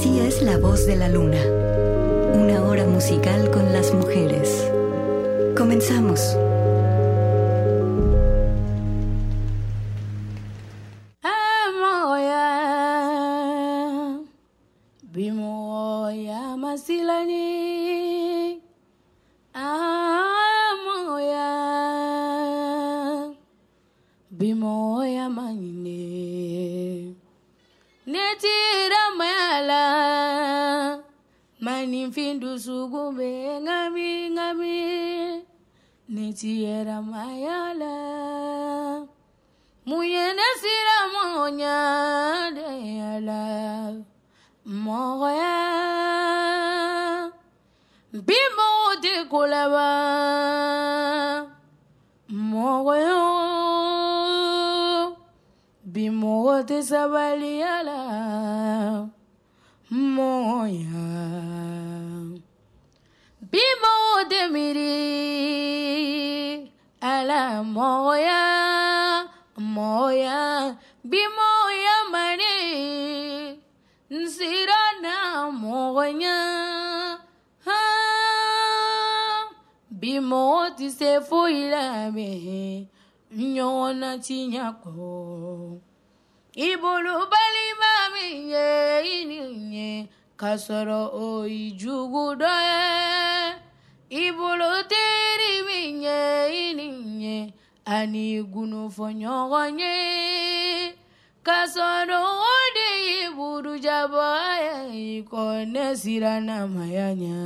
Así es la voz de la luna. Una hora musical con las mujeres. Comenzamos. Tierra mayala muyene sira monya de ala moya bimo de kulaba moya bimo de sabali ala moya bimo de miri ala moya moya bimoya mani nsirana moya ha bimoti se fuila me nyona tinyako ibulu bali mami ye ininye kasoro oijugudoye ibulu tiribinye ani gunu fɔ ɲɔgɔn ye ka sɔrɔ o de ye burujabɔ ye kɔ ne siranna maya ɲa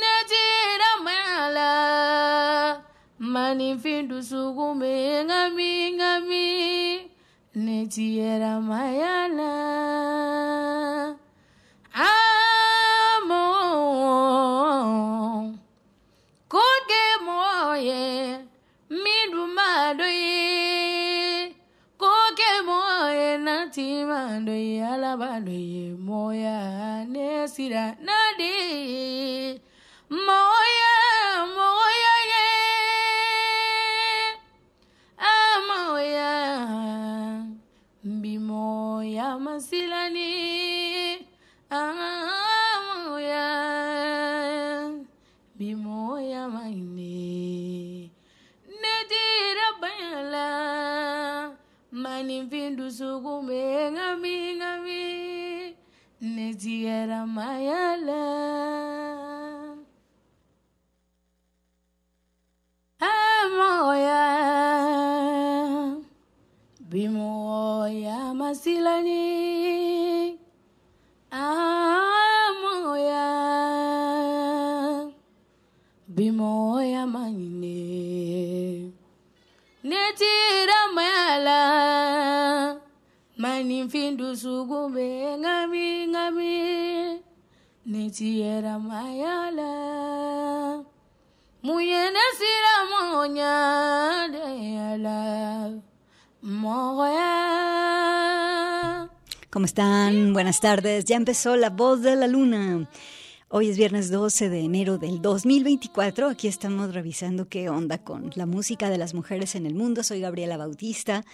ne tira maya la manifin dusukun ne. alabandwe alabandwe moya nesira nadi. Moya moya ye. Amoya Moya, masilani Moya, bimoya maine nedira bayala mani vindu sukumenga get my alarm. Amoya, bimoya masilani. Maninfin dusukun bɛ ŋami ŋami ne tiyɛra maya la mun ye ne sira mɔɲa de la mɔgɔya ¿Cómo están? Buenas tardes. Ya empezó La Voz de la Luna. Hoy es viernes 12 de enero del 2024. Aquí estamos revisando qué onda con la música de las mujeres en el mundo. Soy Gabriela Bautista.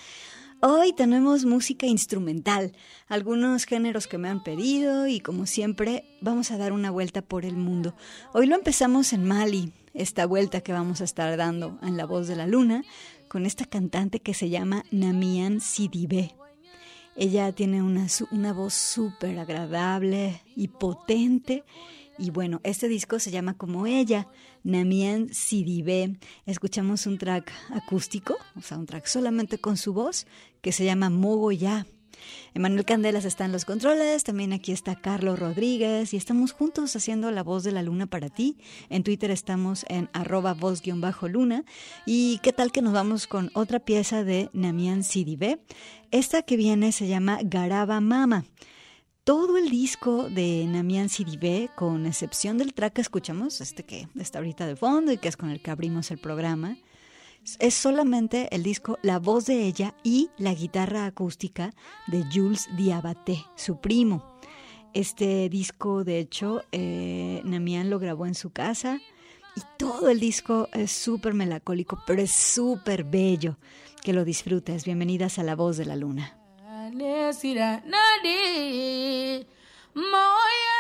Hoy tenemos música instrumental, algunos géneros que me han pedido y como siempre vamos a dar una vuelta por el mundo. Hoy lo empezamos en Mali, esta vuelta que vamos a estar dando en La Voz de la Luna con esta cantante que se llama Namian Sidibé. Ella tiene una, una voz súper agradable y potente. Y bueno, este disco se llama como ella, Namian Sidibé. Escuchamos un track acústico, o sea, un track solamente con su voz, que se llama Mogoya. Emanuel Candelas está en los controles, también aquí está Carlos Rodríguez y estamos juntos haciendo La Voz de la Luna para ti. En Twitter estamos en arroba voz-luna. ¿Y qué tal que nos vamos con otra pieza de Namian Sidibé? Esta que viene se llama Garaba Mama. Todo el disco de Namian Sidibé, con excepción del track que escuchamos, este que está ahorita de fondo y que es con el que abrimos el programa, es solamente el disco La voz de ella y la guitarra acústica de Jules Diabaté, su primo. Este disco, de hecho, eh, Namian lo grabó en su casa y todo el disco es súper melancólico, pero es súper bello. Que lo disfrutes. Bienvenidas a La Voz de la Luna. lesira nadi moya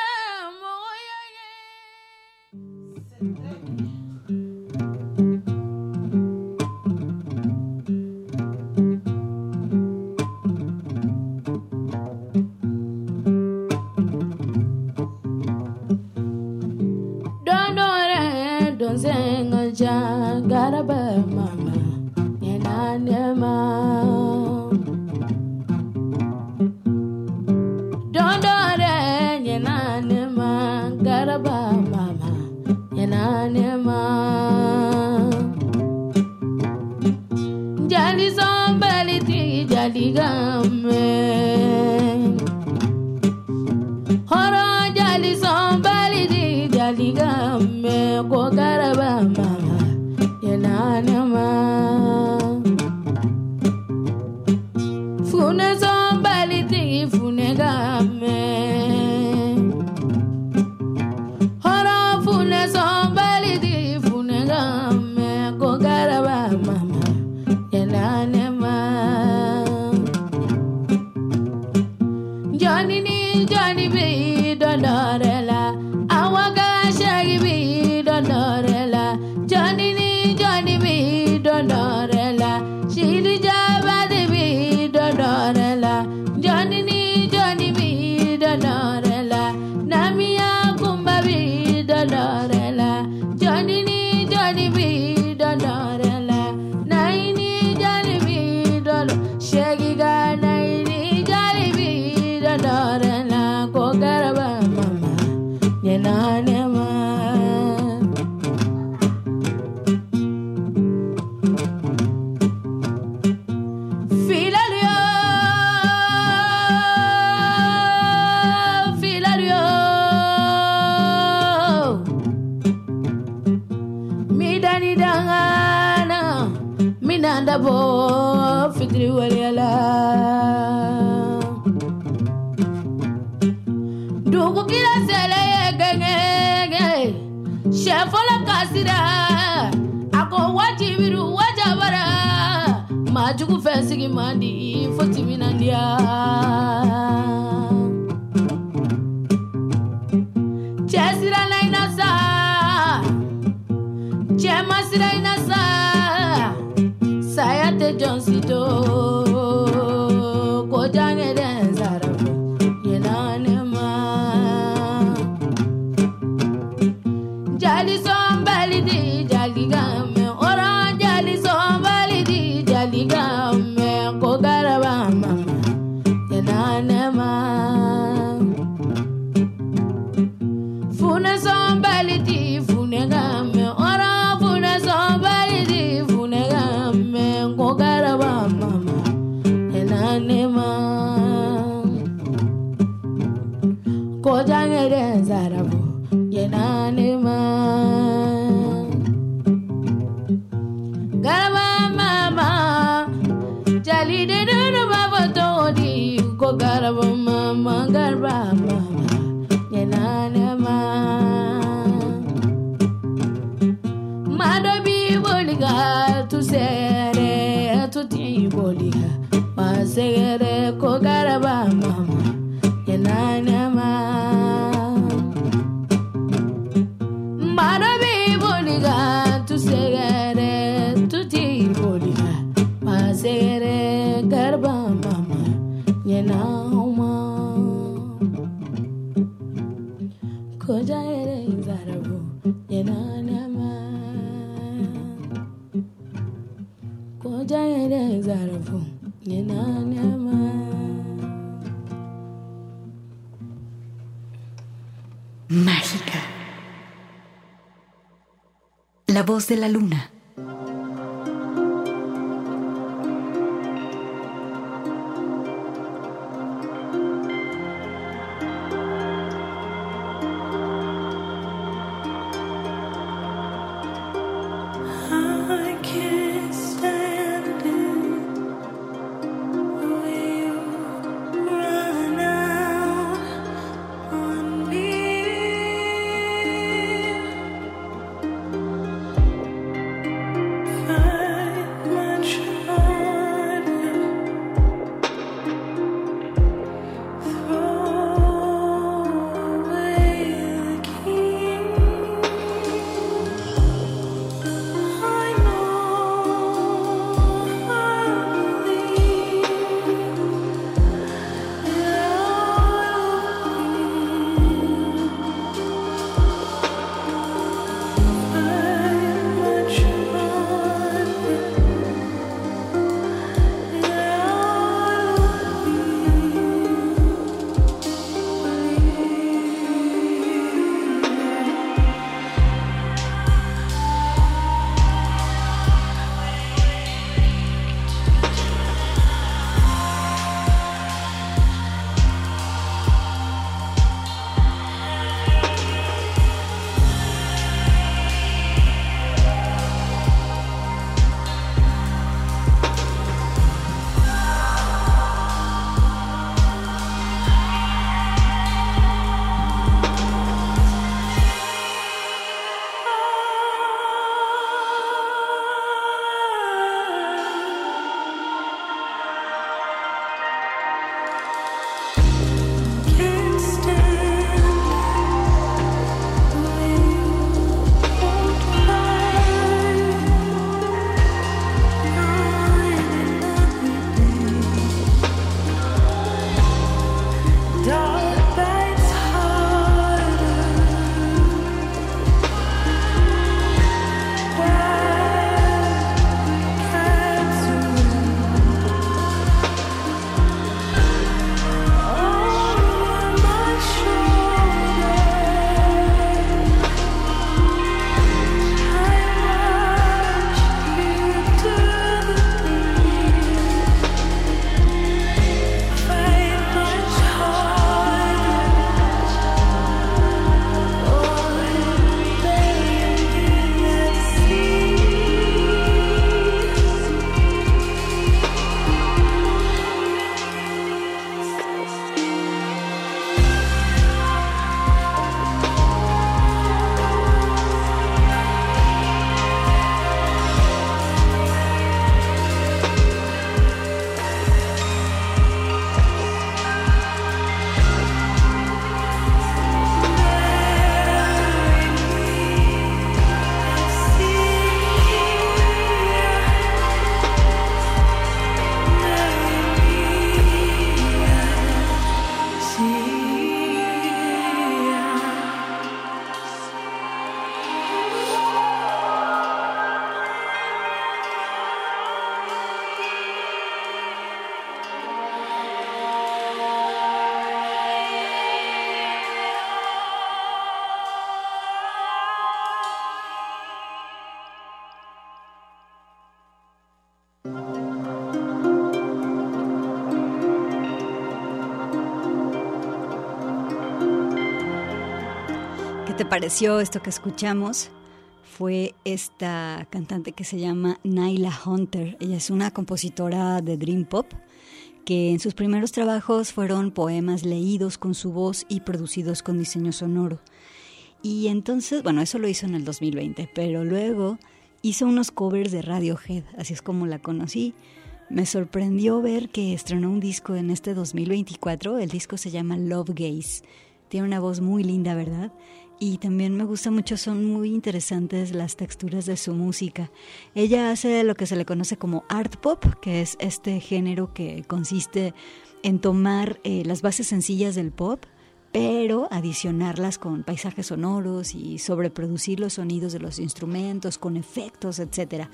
jaligame horo jali sombali di jaligame gogara kufɛ sigi man di fo timinandiya de la luna. Te pareció esto que escuchamos? Fue esta cantante que se llama Naila Hunter. Ella es una compositora de Dream Pop que en sus primeros trabajos fueron poemas leídos con su voz y producidos con diseño sonoro. Y entonces, bueno, eso lo hizo en el 2020, pero luego hizo unos covers de Radiohead, así es como la conocí. Me sorprendió ver que estrenó un disco en este 2024, el disco se llama Love Gaze. Tiene una voz muy linda, ¿verdad? Y también me gusta mucho, son muy interesantes las texturas de su música. Ella hace lo que se le conoce como art pop, que es este género que consiste en tomar eh, las bases sencillas del pop, pero adicionarlas con paisajes sonoros y sobreproducir los sonidos de los instrumentos con efectos, etc.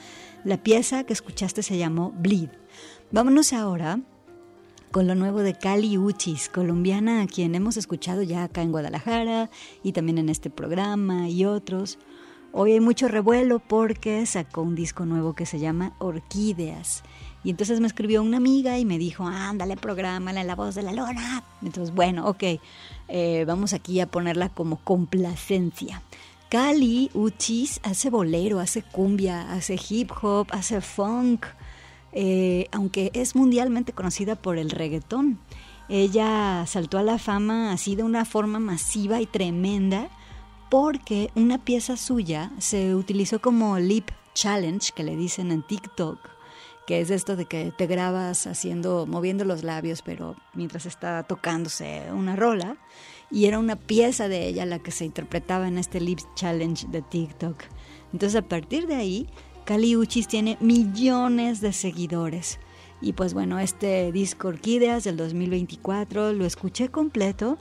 La pieza que escuchaste se llamó Bleed. Vámonos ahora con lo nuevo de Cali Uchis, colombiana a quien hemos escuchado ya acá en Guadalajara y también en este programa y otros. Hoy hay mucho revuelo porque sacó un disco nuevo que se llama Orquídeas. Y entonces me escribió una amiga y me dijo, ándale, prográmala en la voz de la lona. Entonces, bueno, ok, eh, vamos aquí a ponerla como complacencia. Cali Uchis hace bolero, hace cumbia, hace hip hop, hace funk, eh, aunque es mundialmente conocida por el reggaetón. Ella saltó a la fama así de una forma masiva y tremenda porque una pieza suya se utilizó como lip challenge, que le dicen en TikTok, que es esto de que te grabas haciendo, moviendo los labios, pero mientras está tocándose una rola, y era una pieza de ella la que se interpretaba en este lip challenge de TikTok. Entonces a partir de ahí Cali Uchis tiene millones de seguidores. Y pues bueno, este disco Orquídeas del 2024 lo escuché completo.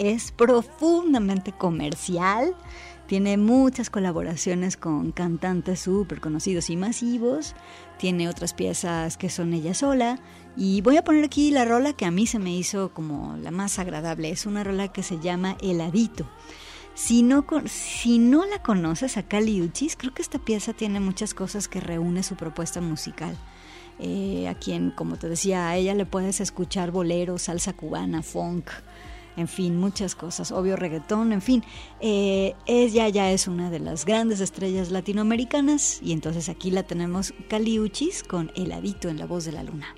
Es profundamente comercial. Tiene muchas colaboraciones con cantantes súper conocidos y masivos. Tiene otras piezas que son ella sola. Y voy a poner aquí la rola que a mí se me hizo como la más agradable. Es una rola que se llama Heladito. Si no, si no la conoces a Cali Uchis, creo que esta pieza tiene muchas cosas que reúne su propuesta musical. Eh, a quien, como te decía, a ella le puedes escuchar bolero, salsa cubana, funk, en fin, muchas cosas, obvio reggaetón, en fin. Eh, ella ya es una de las grandes estrellas latinoamericanas y entonces aquí la tenemos Cali Uchis con Heladito en la voz de la luna.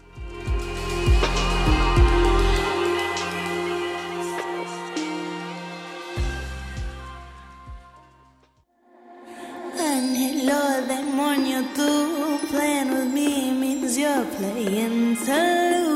sun, hello, that morning you do. Playing with me means you're playing too.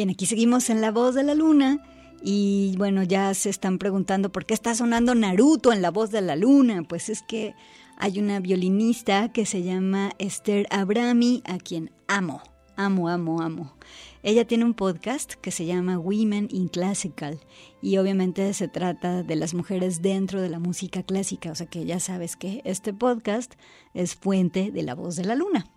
Bien, aquí seguimos en La Voz de la Luna. Y bueno, ya se están preguntando por qué está sonando Naruto en La Voz de la Luna. Pues es que hay una violinista que se llama Esther Abrami, a quien amo, amo, amo, amo. Ella tiene un podcast que se llama Women in Classical y obviamente se trata de las mujeres dentro de la música clásica, o sea que ya sabes que este podcast es fuente de la voz de la luna.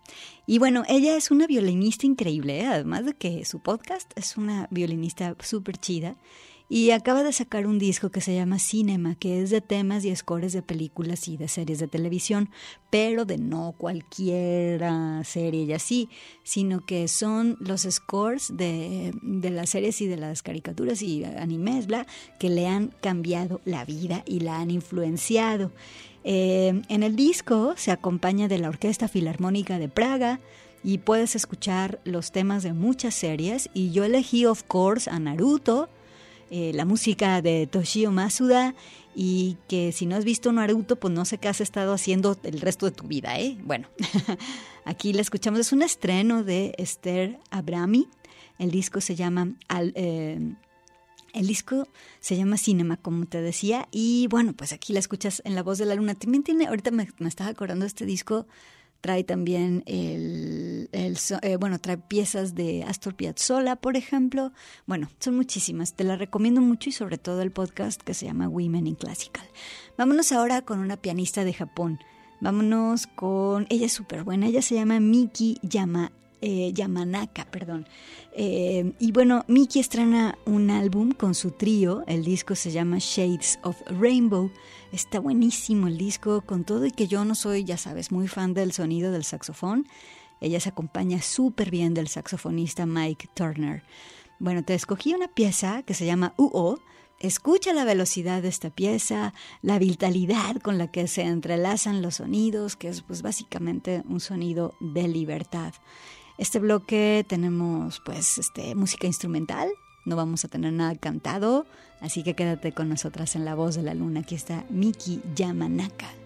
Y bueno, ella es una violinista increíble, ¿eh? además de que su podcast es una violinista súper chida y acaba de sacar un disco que se llama Cinema, que es de temas y scores de películas y de series de televisión, pero de no cualquier serie y así, sino que son los scores de, de las series y de las caricaturas y animes, bla, que le han cambiado la vida y la han influenciado. Eh, en el disco se acompaña de la Orquesta Filarmónica de Praga, y puedes escuchar los temas de muchas series y yo elegí of course a Naruto, eh, la música de Toshio Masuda y que si no has visto Naruto, pues no sé qué has estado haciendo el resto de tu vida, ¿eh? Bueno, aquí la escuchamos, es un estreno de Esther Abrami, el disco se llama... Eh, el disco se llama Cinema, como te decía, y bueno, pues aquí la escuchas en La Voz de la Luna. También tiene, ahorita me, me estaba acordando de este disco trae también el, eh, bueno, trae piezas de Astor Piazzolla, por ejemplo. Bueno, son muchísimas, te las recomiendo mucho y sobre todo el podcast que se llama Women in Classical. Vámonos ahora con una pianista de Japón. Vámonos con, ella es súper buena, ella se llama Miki Yama, eh, Yamanaka, perdón. Eh, y bueno, Miki estrena un álbum con su trío, el disco se llama Shades of Rainbow. Está buenísimo el disco con todo y que yo no soy, ya sabes, muy fan del sonido del saxofón. Ella se acompaña súper bien del saxofonista Mike Turner. Bueno, te escogí una pieza que se llama UO. Escucha la velocidad de esta pieza, la vitalidad con la que se entrelazan los sonidos, que es pues básicamente un sonido de libertad. Este bloque tenemos pues este música instrumental, no vamos a tener nada cantado, así que quédate con nosotras en La Voz de la Luna. Aquí está Miki Yamanaka.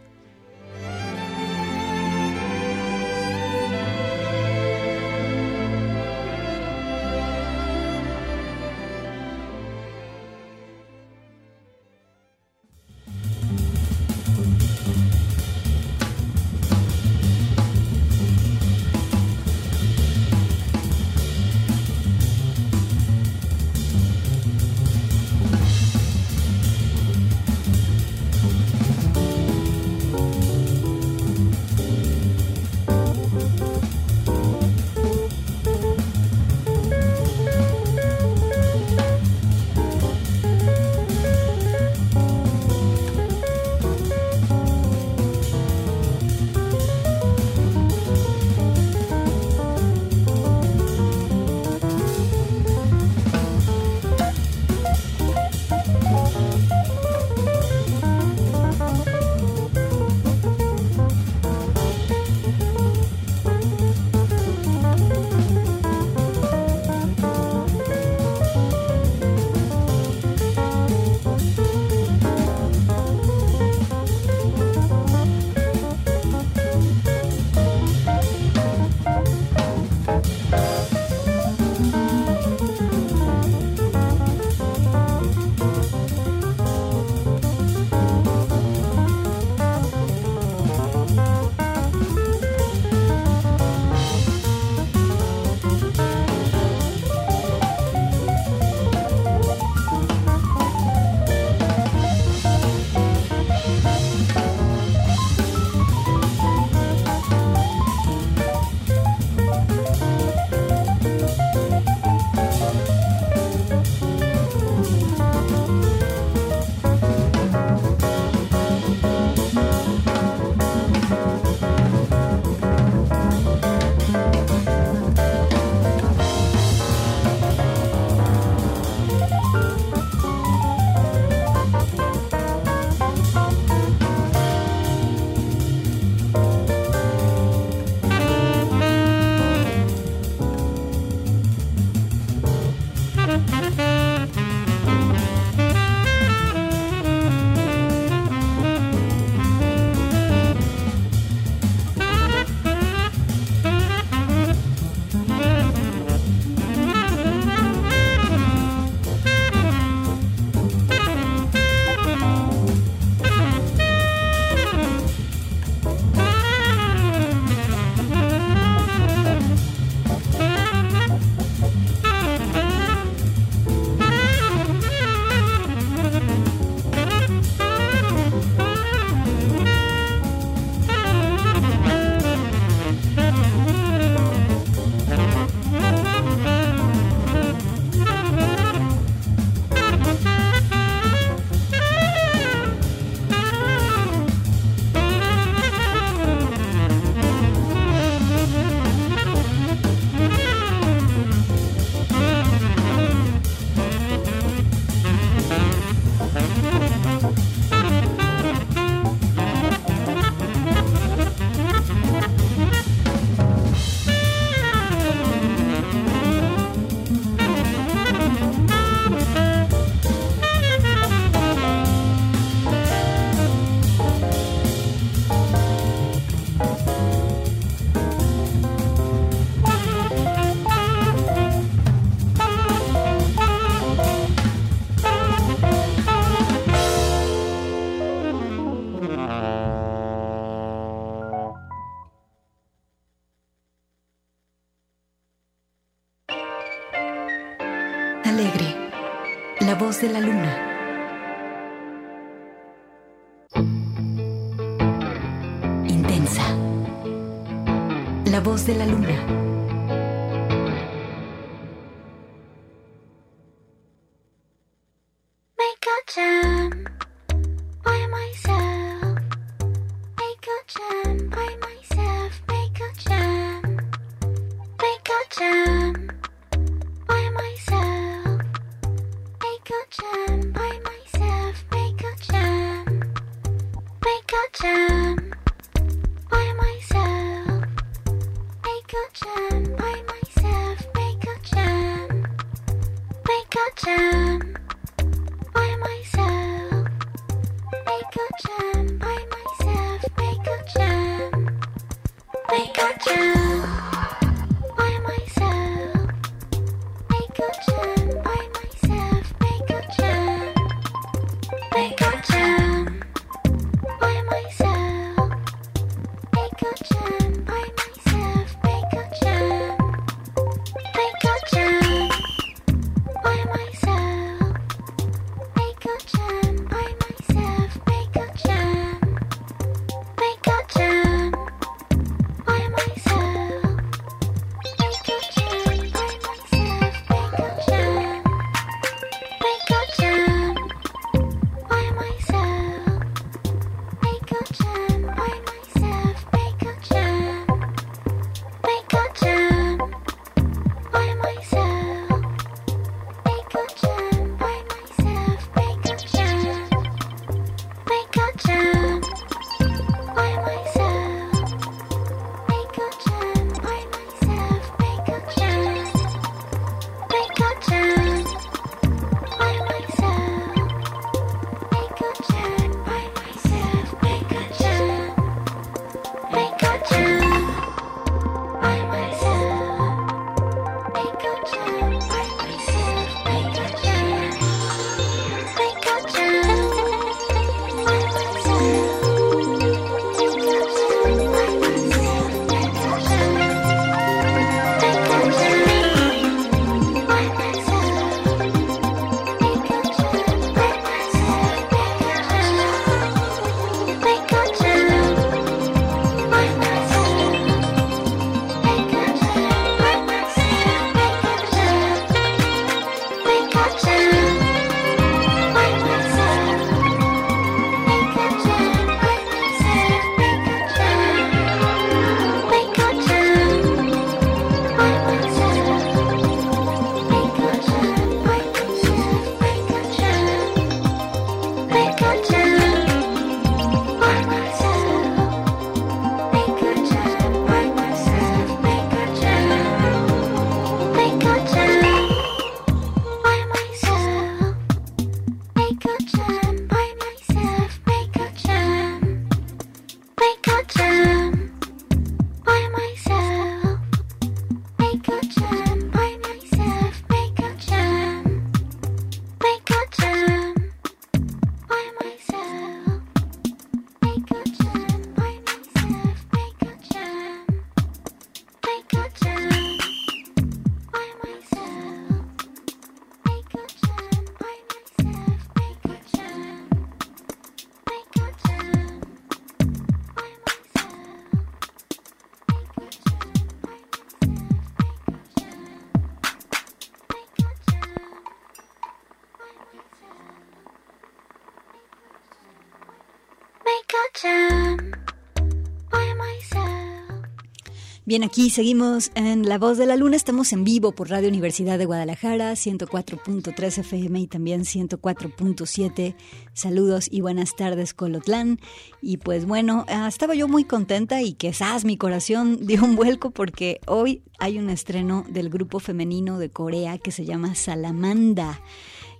Bien, aquí seguimos en La Voz de la Luna. Estamos en vivo por Radio Universidad de Guadalajara, 104.3 FM y también 104.7. Saludos y buenas tardes, Colotlán. Y pues bueno, ah, estaba yo muy contenta y quizás mi corazón dio un vuelco porque hoy hay un estreno del grupo femenino de Corea que se llama Salamanda.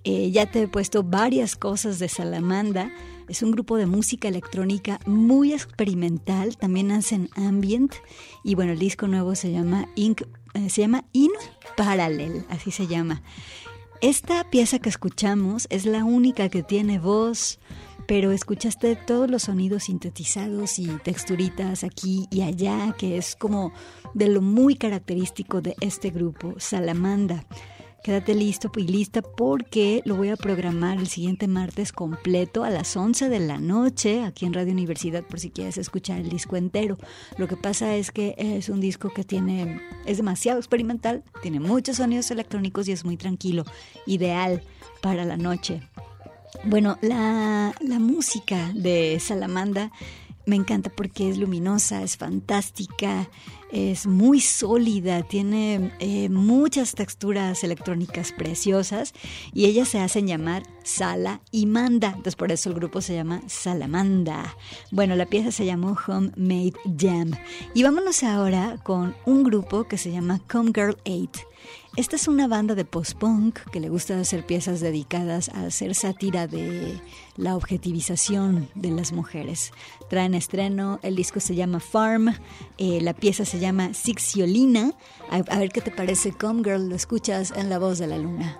Eh, ya te he puesto varias cosas de Salamanda es un grupo de música electrónica muy experimental, también hacen ambient y bueno, el disco nuevo se llama Ink, eh, se llama In Parallel, así se llama. Esta pieza que escuchamos es la única que tiene voz, pero escuchaste todos los sonidos sintetizados y texturitas aquí y allá, que es como de lo muy característico de este grupo, Salamanda. Quédate listo y lista porque lo voy a programar el siguiente martes completo a las 11 de la noche aquí en Radio Universidad por si quieres escuchar el disco entero. Lo que pasa es que es un disco que tiene es demasiado experimental, tiene muchos sonidos electrónicos y es muy tranquilo, ideal para la noche. Bueno, la, la música de Salamanda me encanta porque es luminosa, es fantástica, es muy sólida, tiene eh, muchas texturas electrónicas preciosas y ellas se hacen llamar Sala y Manda. Entonces por eso el grupo se llama Salamanda. Bueno, la pieza se llamó Homemade Jam. Y vámonos ahora con un grupo que se llama Come Girl 8. Esta es una banda de post-punk que le gusta hacer piezas dedicadas a hacer sátira de la objetivización de las mujeres. Traen estreno, el disco se llama Farm, eh, la pieza se llama Sixiolina. A, a ver qué te parece, Come Girl, lo escuchas en La Voz de la Luna.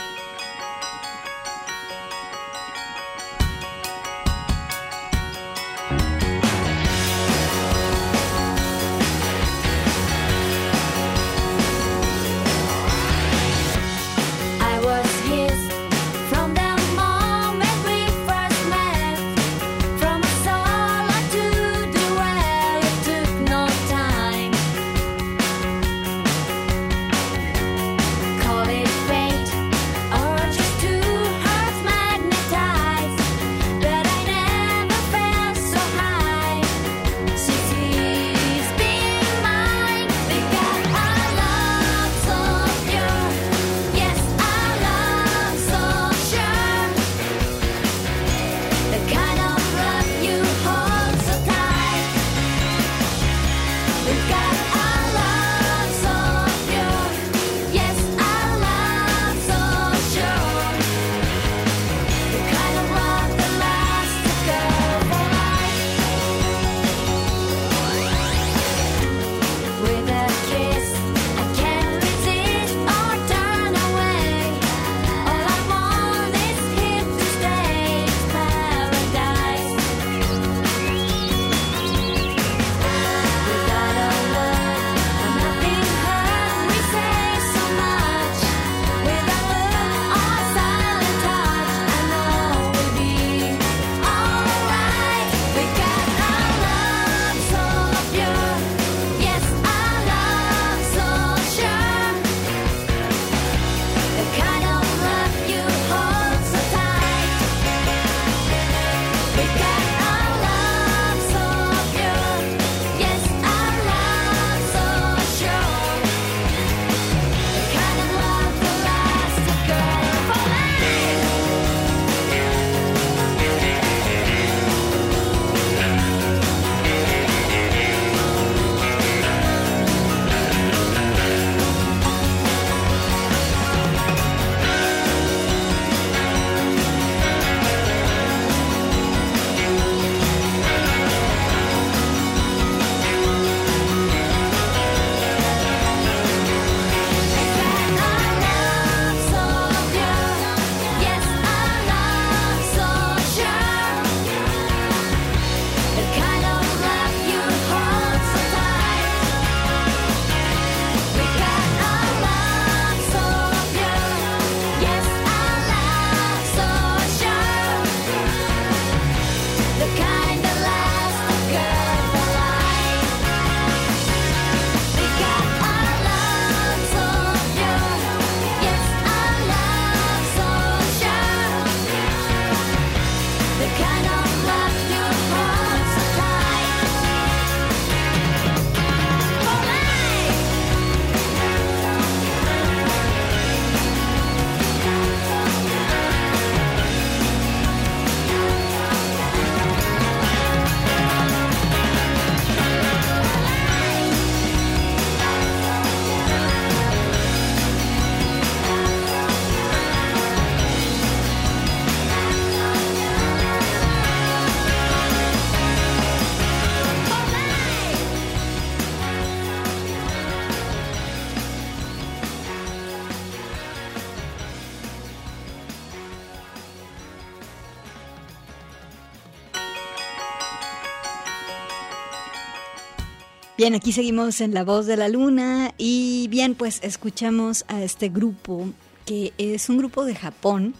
Bien, aquí seguimos en La Voz de la Luna y bien, pues escuchamos a este grupo que es un grupo de Japón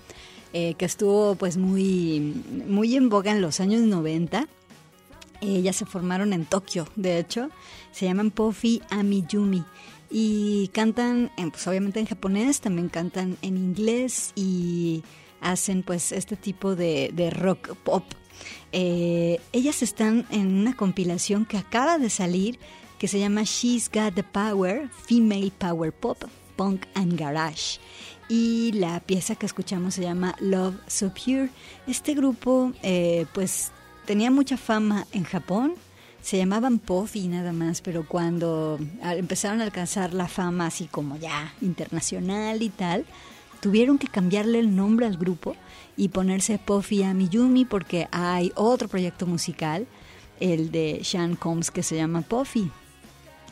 eh, que estuvo pues muy, muy en boga en los años 90. Ellas se formaron en Tokio, de hecho, se llaman Pofi Amiyumi y cantan, pues obviamente en japonés, también cantan en inglés y hacen pues este tipo de rock pop eh, ellas están en una compilación que acaba de salir que se llama She's Got the Power, Female Power Pop, Punk and Garage. Y la pieza que escuchamos se llama Love So Pure. Este grupo eh, pues tenía mucha fama en Japón, se llamaban Puffy nada más, pero cuando empezaron a alcanzar la fama así como ya internacional y tal, tuvieron que cambiarle el nombre al grupo y ponerse Puffy a Miyumi porque hay otro proyecto musical, el de Sean Combs que se llama Puffy.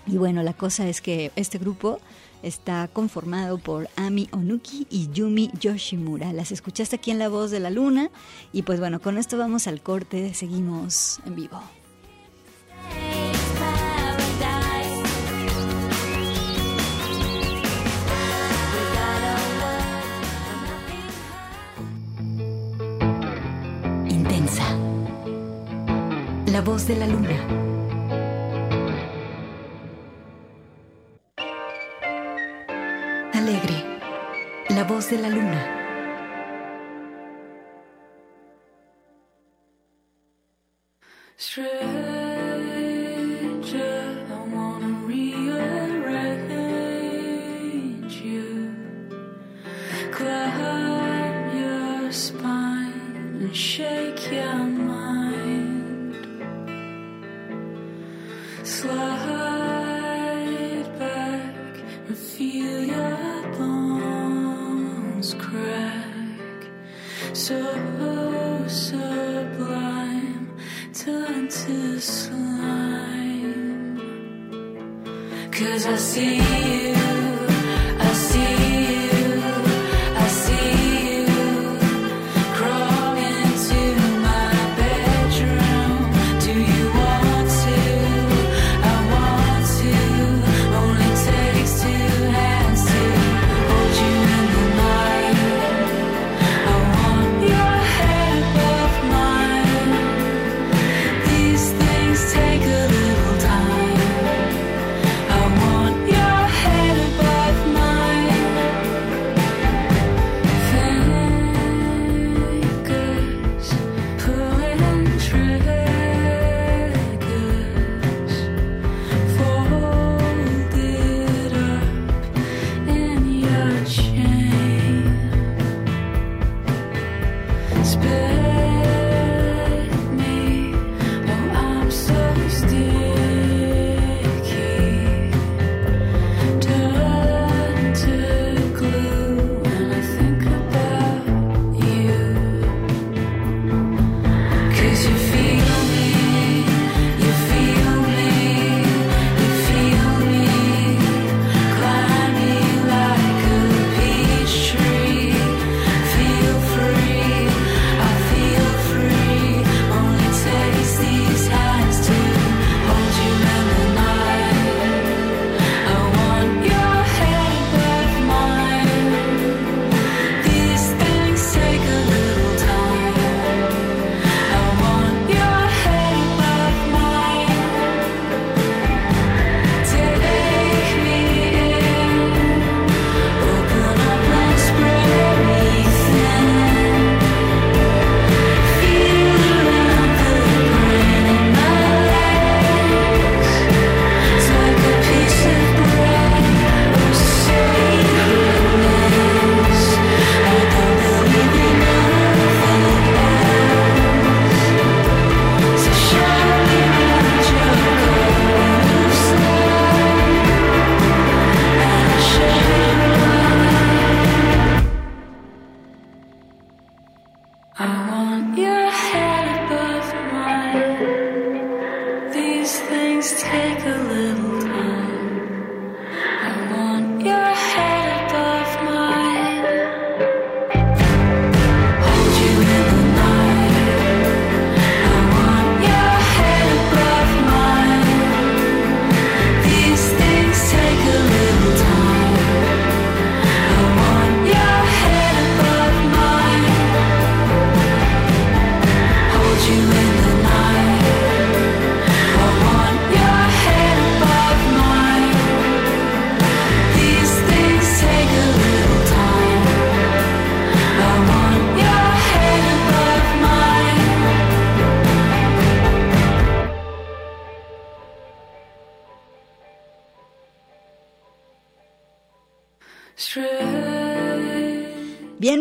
Y bueno, la cosa es que este grupo está conformado por Ami Onuki y Yumi Yoshimura. Las escuchaste aquí en La Voz de la Luna y pues bueno, con esto vamos al corte, seguimos en vivo. La voz de la luna. La voz de la luna. Shake your Slide back and feel your bones crack. So sublime, turn to slime. Cause I see you,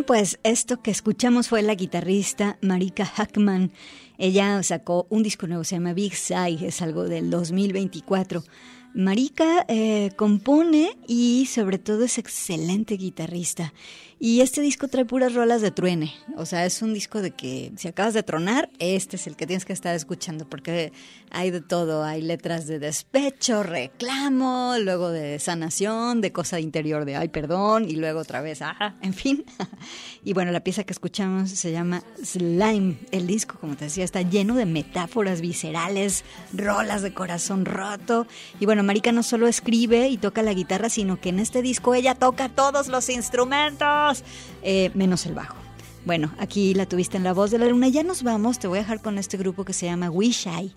pues esto que escuchamos fue la guitarrista Marika Hackman. Ella sacó un disco nuevo, se llama Big Side, es algo del 2024. Marika eh, compone y sobre todo es excelente guitarrista. Y este disco trae puras rolas de truene. O sea, es un disco de que si acabas de tronar, este es el que tienes que estar escuchando porque hay de todo. Hay letras de despecho, reclamo, luego de sanación, de cosa interior de ay, perdón, y luego otra vez, ah, en fin. Y bueno, la pieza que escuchamos se llama Slime. El disco, como te decía, está lleno de metáforas viscerales, rolas de corazón roto. Y bueno, Marika no solo escribe y toca la guitarra, sino que en este disco ella toca todos los instrumentos, eh, menos el bajo. Bueno, aquí la tuviste en La Voz de la Luna. Ya nos vamos, te voy a dejar con este grupo que se llama Wish I.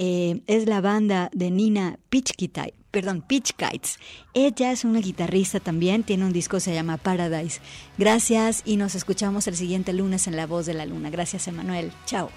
Eh, es la banda de Nina Pitchkitai, perdón, Pitch Kites. Ella es una guitarrista también, tiene un disco se llama Paradise. Gracias y nos escuchamos el siguiente lunes en La Voz de la Luna. Gracias, Emanuel. Chao.